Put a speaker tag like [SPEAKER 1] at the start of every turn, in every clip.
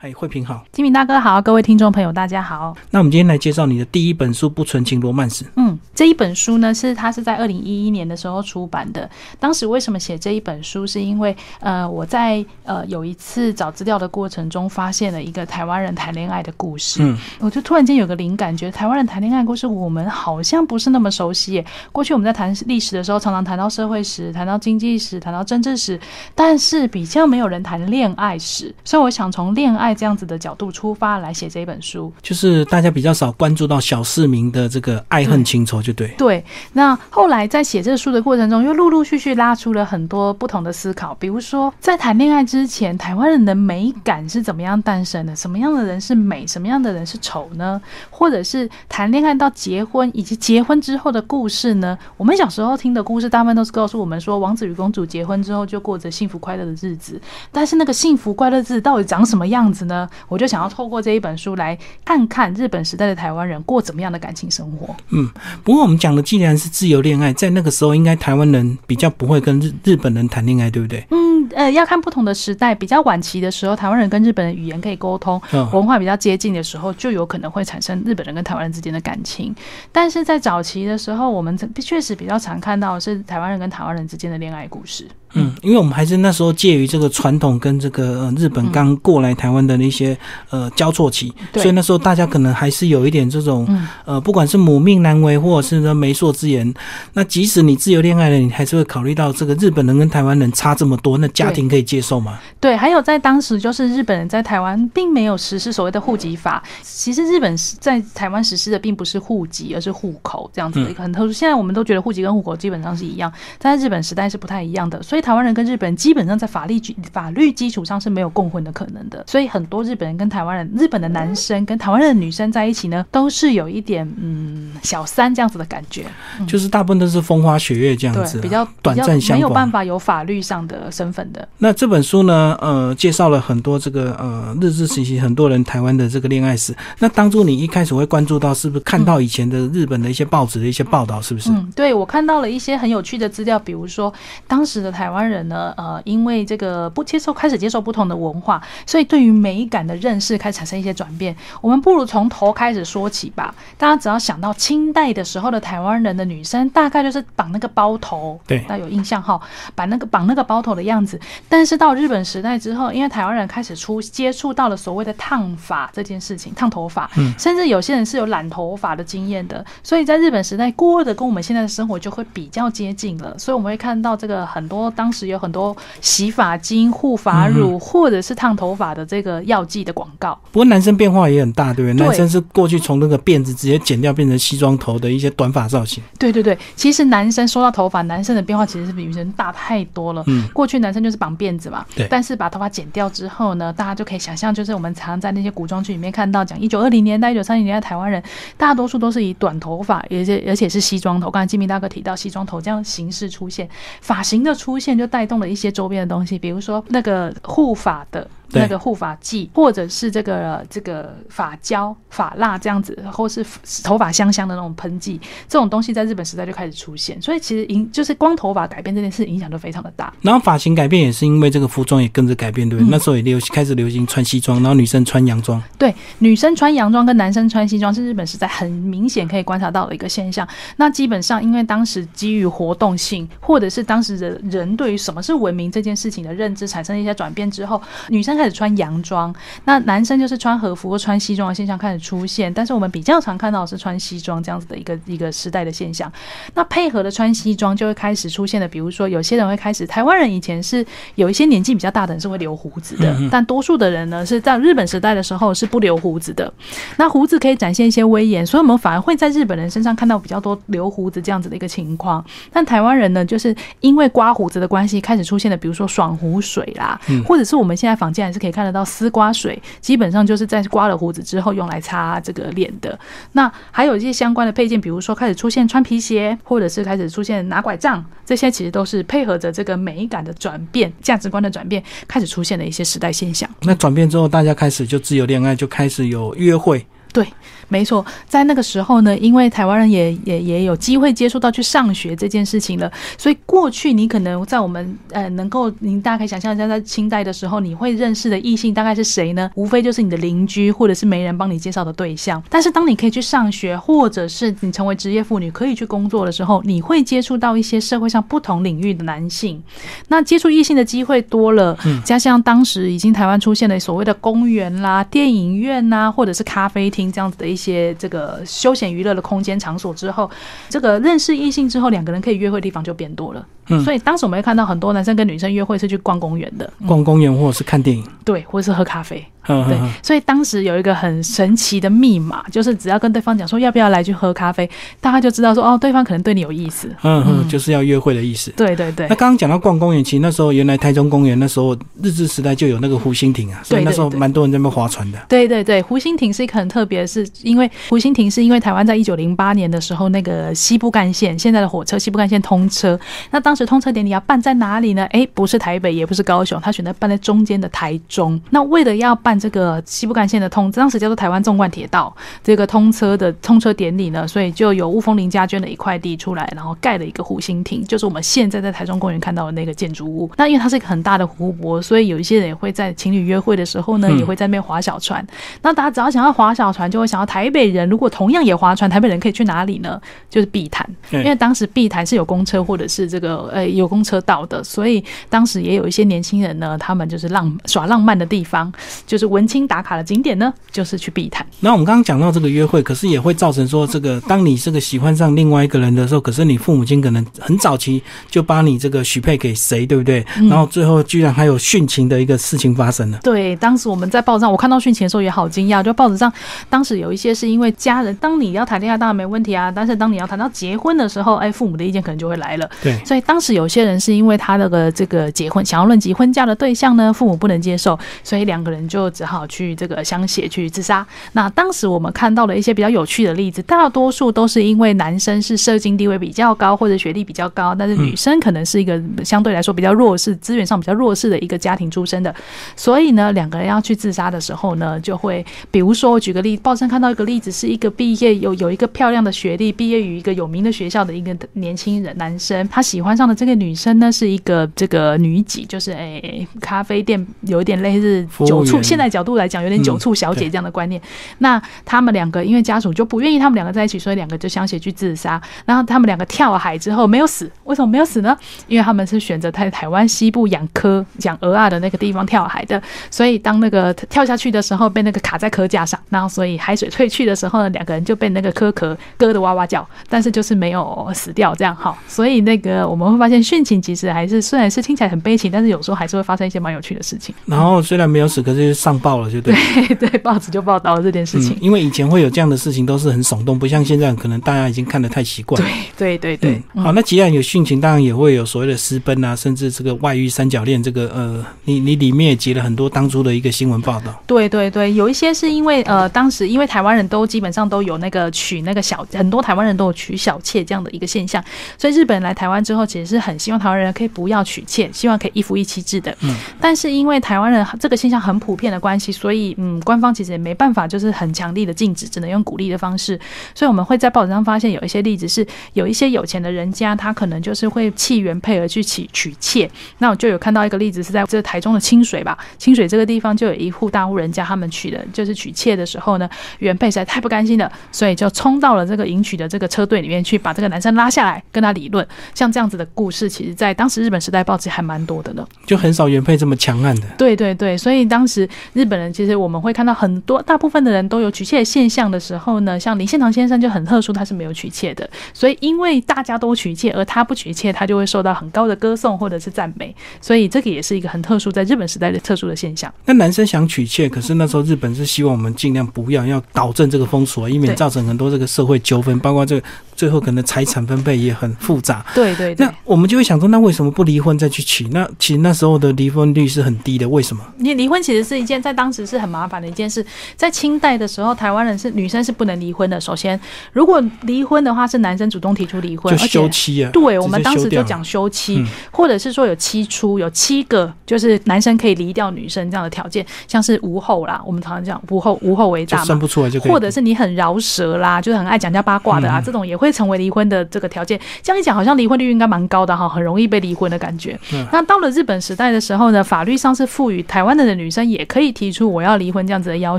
[SPEAKER 1] 哎，慧平好，
[SPEAKER 2] 金敏大哥好，各位听众朋友大家好。
[SPEAKER 1] 那我们今天来介绍你的第一本书《不纯情罗曼史》。
[SPEAKER 2] 嗯，这一本书呢，是它是在二零一一年的时候出版的。当时为什么写这一本书，是因为呃，我在呃有一次找资料的过程中，发现了一个台湾人谈恋爱的故事。嗯，我就突然间有个灵感，觉得台湾人谈恋爱故事，我们好像不是那么熟悉。耶。过去我们在谈历史的时候，常常谈到社会史、谈到经济史、谈到政治史，但是比较没有人谈恋爱史。所以我想从恋爱这样子的角度。出发来写这一本书，
[SPEAKER 1] 就是大家比较少关注到小市民的这个爱恨情仇，就对。
[SPEAKER 2] 对，那后来在写这个书的过程中，又陆陆续续拉出了很多不同的思考，比如说在谈恋爱之前，台湾人的美感是怎么样诞生的？什么样的人是美？什么样的人是丑呢？或者是谈恋爱到结婚以及结婚之后的故事呢？我们小时候听的故事，大部分都是告诉我们说，王子与公主结婚之后就过着幸福快乐的日子。但是那个幸福快乐日子到底长什么样子呢？我就想。要透过这一本书来看看日本时代的台湾人过怎么样的感情生活。
[SPEAKER 1] 嗯，不过我们讲的既然是自由恋爱，在那个时候应该台湾人比较不会跟日日本人谈恋爱，对不对？
[SPEAKER 2] 嗯，呃，要看不同的时代，比较晚期的时候，台湾人跟日本人语言可以沟通，文化比较接近的时候，就有可能会产生日本人跟台湾人之间的感情。但是在早期的时候，我们确实比较常看到是台湾人跟台湾人之间的恋爱故事。
[SPEAKER 1] 嗯，因为我们还是那时候介于这个传统跟这个呃日本刚过来台湾的那些呃交错期，所以那时候大家可能还是有一点这种呃，不管是母命难违，或者是说媒妁之言，那即使你自由恋爱了，你还是会考虑到这个日本人跟台湾人差这么多，那家庭可以接受吗？
[SPEAKER 2] 对，还有在当时就是日本人在台湾并没有实施所谓的户籍法，其实日本在台湾实施的并不是户籍，而是户口这样子的一个很特殊。现在我们都觉得户籍跟户口基本上是一样，在日本时代是不太一样的，所以。台湾人跟日本人基本上在法律基法律基础上是没有共婚的可能的，所以很多日本人跟台湾人、日本的男生跟台湾人的女生在一起呢，都是有一点嗯小三这样子的感觉，
[SPEAKER 1] 就是大部分都是风花雪月这样子，
[SPEAKER 2] 比较
[SPEAKER 1] 短暂相
[SPEAKER 2] 没有办法有法律上的身份的。
[SPEAKER 1] 那这本书呢，呃，介绍了很多这个呃日治时期很多人台湾的这个恋爱史。那当初你一开始会关注到，是不是看到以前的日本的一些报纸的一些报道，是不是？
[SPEAKER 2] 嗯，对我看到了一些很有趣的资料，比如说当时的台。台湾人呢，呃，因为这个不接受，开始接受不同的文化，所以对于美感的认识开始产生一些转变。我们不如从头开始说起吧。大家只要想到清代的时候的台湾人的女生，大概就是绑那个包头，
[SPEAKER 1] 对，
[SPEAKER 2] 那有印象哈，绑那个绑那个包头的样子。但是到日本时代之后，因为台湾人开始出接触到了所谓的烫发这件事情，烫头发，嗯，甚至有些人是有染头发的经验的，所以在日本时代过的跟我们现在的生活就会比较接近了。所以我们会看到这个很多。当时有很多洗发精、护发乳，或者是烫头发的这个药剂的广告。
[SPEAKER 1] 不过男生变化也很大，对不对？男生是过去从那个辫子直接剪掉，变成西装头的一些短发造型。
[SPEAKER 2] 对对对，其实男生说到头发，男生的变化其实是比女生大太多了。嗯，过去男生就是绑辫子嘛，
[SPEAKER 1] 对。
[SPEAKER 2] 但是把头发剪掉之后呢，大家就可以想象，就是我们常在那些古装剧里面看到，讲一九二零年代、一九三零年代台湾人，大多数都是以短头发，而且而且是西装头。刚才金明大哥提到西装头这样形式出现，发型的出现就带。动了一些周边的东西，比如说那个护法的。那个护发剂，或者是这个这个发胶、发蜡这样子，或是头发香香的那种喷剂，这种东西在日本时代就开始出现。所以其实影就是光头发改变这件事影响都非常的大。
[SPEAKER 1] 然后发型改变也是因为这个服装也跟着改变，对不对？那时候也流开始流行穿西装，然后女生穿洋装。
[SPEAKER 2] 对，女生穿洋装跟男生穿西装是日本时代很明显可以观察到的一个现象。那基本上因为当时基于活动性，或者是当时人人对于什么是文明这件事情的认知产生了一些转变之后，女生。开始穿洋装，那男生就是穿和服或穿西装的现象开始出现，但是我们比较常看到是穿西装这样子的一个一个时代的现象。那配合的穿西装就会开始出现的，比如说有些人会开始，台湾人以前是有一些年纪比较大的人是会留胡子的，但多数的人呢是在日本时代的时候是不留胡子的。那胡子可以展现一些威严，所以我们反而会在日本人身上看到比较多留胡子这样子的一个情况。但台湾人呢，就是因为刮胡子的关系，开始出现的，比如说爽胡水啦，或者是我们现在房间。也是可以看得到丝瓜水，基本上就是在刮了胡子之后用来擦这个脸的。那还有一些相关的配件，比如说开始出现穿皮鞋，或者是开始出现拿拐杖，这些其实都是配合着这个美感的转变、价值观的转变，开始出现的一些时代现象。
[SPEAKER 1] 那转变之后，大家开始就自由恋爱，就开始有约会。
[SPEAKER 2] 对，没错，在那个时候呢，因为台湾人也也也有机会接触到去上学这件事情了，所以过去你可能在我们呃能够，您大家可以想象一下，在清代的时候，你会认识的异性大概是谁呢？无非就是你的邻居或者是没人帮你介绍的对象。但是当你可以去上学，或者是你成为职业妇女可以去工作的时候，你会接触到一些社会上不同领域的男性。那接触异性的机会多了，加上当时已经台湾出现了所谓的公园啦、电影院呐，或者是咖啡厅这样子的一些这个休闲娱乐的空间场所之后，这个认识异性之后，两个人可以约会的地方就变多了。嗯，所以当时我们会看到很多男生跟女生约会是去逛公园的，
[SPEAKER 1] 逛公园或者是看电影，
[SPEAKER 2] 对，或者是喝咖啡。嗯对，所以当时有一个很神奇的密码，就是只要跟对方讲说要不要来去喝咖啡，大家就知道说哦，对方可能对你有意思。
[SPEAKER 1] 嗯嗯，就是要约会的意思。
[SPEAKER 2] 对对对。
[SPEAKER 1] 那刚刚讲到逛公园，其实那时候原来台中公园那时候日治时代就有那个湖心亭啊，所以那时候蛮多人在那边划船的。
[SPEAKER 2] 对对对，湖心亭是一个很特别，是因为湖心亭是因为台湾在一九零八年的时候那个西部干线现在的火车西部干线通车，那当时通车典礼要办在哪里呢？哎，不是台北，也不是高雄，他选择办在中间的台中。那为了要办这个西部干线的通，当时叫做台湾纵贯铁道这个通车的通车典礼呢，所以就有雾峰林家捐了一块地出来，然后盖了一个湖心亭，就是我们现在在台中公园看到的那个建筑物。那因为它是一个很大的湖泊，所以有一些人也会在情侣约会的时候呢，也会在那边划小船。那大家只要想要划小船，就会想到台北人。如果同样也划船，台北人可以去哪里呢？就是碧潭，因为当时碧潭是有公车或者是这个呃有公车道的，所以当时也有一些年轻人呢，他们就是浪耍浪漫的地方，就是文青打卡的。景点呢，就是去避谈。
[SPEAKER 1] 那我们刚刚讲到这个约会，可是也会造成说，这个当你这个喜欢上另外一个人的时候，可是你父母亲可能很早期就把你这个许配给谁，对不对？然后最后居然还有殉情的一个事情发生了。
[SPEAKER 2] 对，当时我们在报上，我看到殉情的时候也好惊讶。就报纸上当时有一些是因为家人，当你要谈恋爱当然没问题啊，但是当你要谈到结婚的时候，哎，父母的意见可能就会来了。
[SPEAKER 1] 对，
[SPEAKER 2] 所以当时有些人是因为他那个这个结婚想要论及婚嫁的对象呢，父母不能接受，所以两个人就只好去这个。相写去自杀。那当时我们看到了一些比较有趣的例子，大多数都是因为男生是社经地位比较高或者学历比较高，但是女生可能是一个相对来说比较弱势、资源上比较弱势的一个家庭出身的。所以呢，两个人要去自杀的时候呢，就会比如说，我举个例，报上看到一个例子，是一个毕业有有一个漂亮的学历，毕业于一个有名的学校的一个年轻人男生，他喜欢上的这个女生呢，是一个这个女几，就是诶咖啡店有一点类似酒醋，现在角度来讲有点酒。酒醋小姐这样的观念，那他们两个因为家属就不愿意他们两个在一起，所以两个就相携去自杀。然后他们两个跳海之后没有死，为什么没有死呢？因为他们是选择在台湾西部养科养鹅啊的那个地方跳海的，所以当那个跳下去的时候被那个卡在壳架上，然后所以海水退去的时候呢，两个人就被那个壳壳割的哇哇叫，但是就是没有死掉这样哈。所以那个我们会发现殉情其实还是虽然是听起来很悲情，但是有时候还是会发生一些蛮有趣的事情。
[SPEAKER 1] 然后虽然没有死，可是上报了 就对。
[SPEAKER 2] 对，报纸就报道了这件事情。
[SPEAKER 1] 因为以前会有这样的事情，都是很耸动，不像现在，可能大家已经看得太习惯。
[SPEAKER 2] 对对对对。
[SPEAKER 1] 好，那既然有殉情，当然也会有所谓的私奔啊，甚至这个外遇、三角恋。这个呃，你你里面也结了很多当初的一个新闻报道。
[SPEAKER 2] 对对对，有一些是因为呃，当时因为台湾人都基本上都有那个娶那个小，很多台湾人都有娶小妾这样的一个现象，所以日本人来台湾之后，其实是很希望台湾人可以不要娶妾，希望可以一夫一妻制的。嗯。但是因为台湾人这个现象很普遍的关系，所以嗯，官方。其实也没办法，就是很强力的禁止，只能用鼓励的方式。所以我们会在报纸上发现有一些例子，是有一些有钱的人家，他可能就是会弃原配而去娶娶妾。那我就有看到一个例子，是在这台中的清水吧，清水这个地方就有一户大户人家，他们娶的就是娶妾的时候呢，原配实在太不甘心了，所以就冲到了这个迎娶的这个车队里面去，把这个男生拉下来跟他理论。像这样子的故事，其实在当时日本时代报纸还蛮多的呢。
[SPEAKER 1] 就很少原配这么强悍的。
[SPEAKER 2] 对对对，所以当时日本人其实我们会看到。很多大部分的人都有娶妾现象的时候呢，像林献堂先生就很特殊，他是没有娶妾的。所以因为大家都娶妾，而他不娶妾，他就会受到很高的歌颂或者是赞美。所以这个也是一个很特殊，在日本时代的特殊的现象。
[SPEAKER 1] 那男生想娶妾，可是那时候日本是希望我们尽量不要，要导正这个封锁，以免造成很多这个社会纠纷，包括这个最后可能财产分配也很复杂。
[SPEAKER 2] 对对。
[SPEAKER 1] 那我们就会想说，那为什么不离婚再去娶？那其实那时候的离婚率是很低的，为什么？
[SPEAKER 2] 你离婚其实是一件在当时是很麻烦的一件事。在清代的时候，台湾人是女生是不能离婚的。首先，如果离婚的话，是男生主动提出离婚，
[SPEAKER 1] 就休妻啊。
[SPEAKER 2] 对，我们当时就讲休妻，或者是说有七出，有七个就是男生可以离掉女生这样的条件，像是无后啦，我们常常讲无后无后为大嘛，
[SPEAKER 1] 生不出来就
[SPEAKER 2] 或者是你很饶舌啦，就是很爱讲家八卦的啊，这种也会成为离婚的这个条件。这样一讲，好像离婚率应该蛮高的哈，很容易被离婚的感觉。那到了日本时代的时候呢，法律上是赋予台湾的女生也可以提出我要离婚这样子的要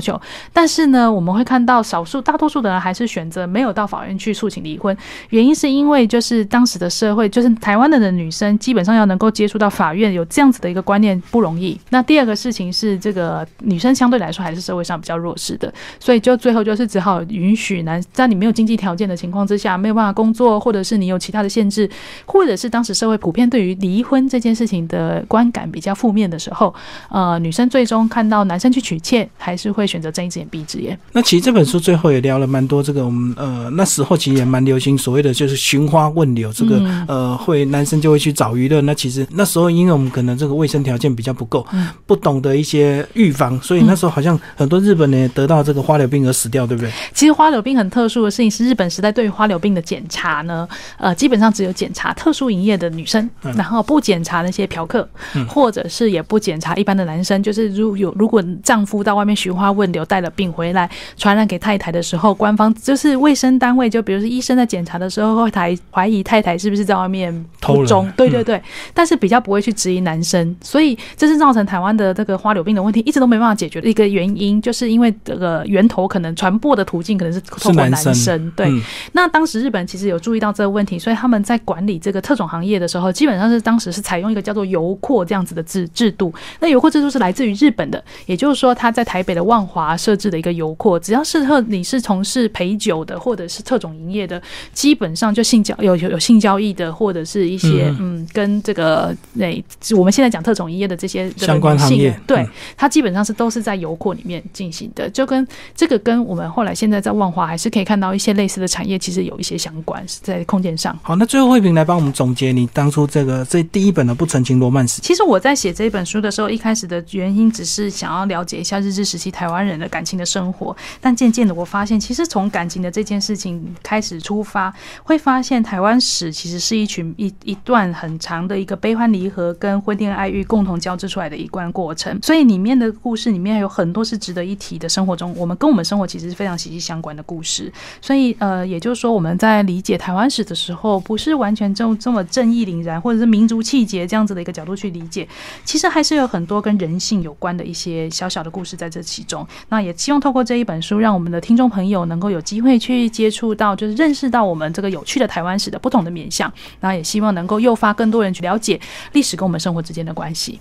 [SPEAKER 2] 求，但是呢，我们会看到少数大多数的人还是选择没有到法院去诉请离婚。原因是因为就是当时的社会，就是台湾的的女生基本上要能够接触到法院有这样子的一个观念不容易。那第二个事情是，这个女生相对来说还是社会上比较弱势的，所以就最后就是只好允许男在你没有经济条件的情况之下没有办法工作，或者是你有其他的限制，或者是当时社会普遍对于离婚这件事情的观感比较负面的时候，呃，女生最终看到男生去娶妾，还是会选择睁一只眼闭一只眼。
[SPEAKER 1] 那其实这本书最后也聊了蛮多这个，我们呃那时候其实也蛮流行所谓的就是寻花问柳，这个呃会男生就会去找娱乐。那其实那时候因为我们可能这个卫生条件比较不够，不懂得一些预防，所以那时候好像很多日本人也得到这个花柳病而死掉，对不对？
[SPEAKER 2] 其实花柳病很特殊的事情是，日本时代对于花柳病的检查呢，呃，基本上只有检查特殊营业的女生，然后不检查那些嫖客，或者是也不检查一般的男生。就是如有如果丈夫到外面寻花问柳带了病回来，传染给太太的时候，官方就是卫生单位，就比如说医生在检查的时候会怀怀疑太太是不是在外面
[SPEAKER 1] 偷
[SPEAKER 2] 中，对对对，但是比较不会去质疑男生，所以这是造成台湾的这个花柳病的问题一直都没办法解决的一个原因，就是因为这个源头可能传播的途径可能是透过男生。对，那当时日本其实有注意到这个问题，所以他们在管理这个特种行业的时候，基本上是当时是采用一个叫做油阔这样子的制制度。那油阔制度是来自于日本的，也就是说他在台北的万华设置的一个油阔，只要是特你是从事陪酒的或者是特种营业的，基本上就性交有有有性交易的，或者是一些嗯。跟这个那我们现在讲特种营业的这些
[SPEAKER 1] 相关行业，
[SPEAKER 2] 对。它基本上是都是在油阔里面进行的，就跟这个跟我们后来现在在万华还是可以看到一些类似的产业，其实有一些相关是在空间上。
[SPEAKER 1] 好，那最后慧萍来帮我们总结你当初这个这第一本的不成情罗曼史。
[SPEAKER 2] 其实我在写这本书的时候，一开始的原因只是想要了解一下日治时期台湾人的感情的生活，但渐渐的我发现，其实从感情的这件事情开始出发，会发现台湾史其实是一群一一段很长的一个悲欢离合跟婚恋爱欲共同交织出来的一段过程，所以里面的故事里面有很多是值得一提的。生活中，我们跟我们生活其实是非常息息相关的故事，所以呃，也就是说我们在理解台湾史的时候，不是完全就这么正义凛然或者是民族气节这样子的一个角度去理解，其实还是有很多跟人性有关的一些小小的故事在这其中。那也希望透过这一本书，让我们的听众朋友能够有机会去接触到，就是认识到我们这个有趣的台湾史的不同的面向。那也希望能够诱发更多人去了解历史跟我们生活之间的关系。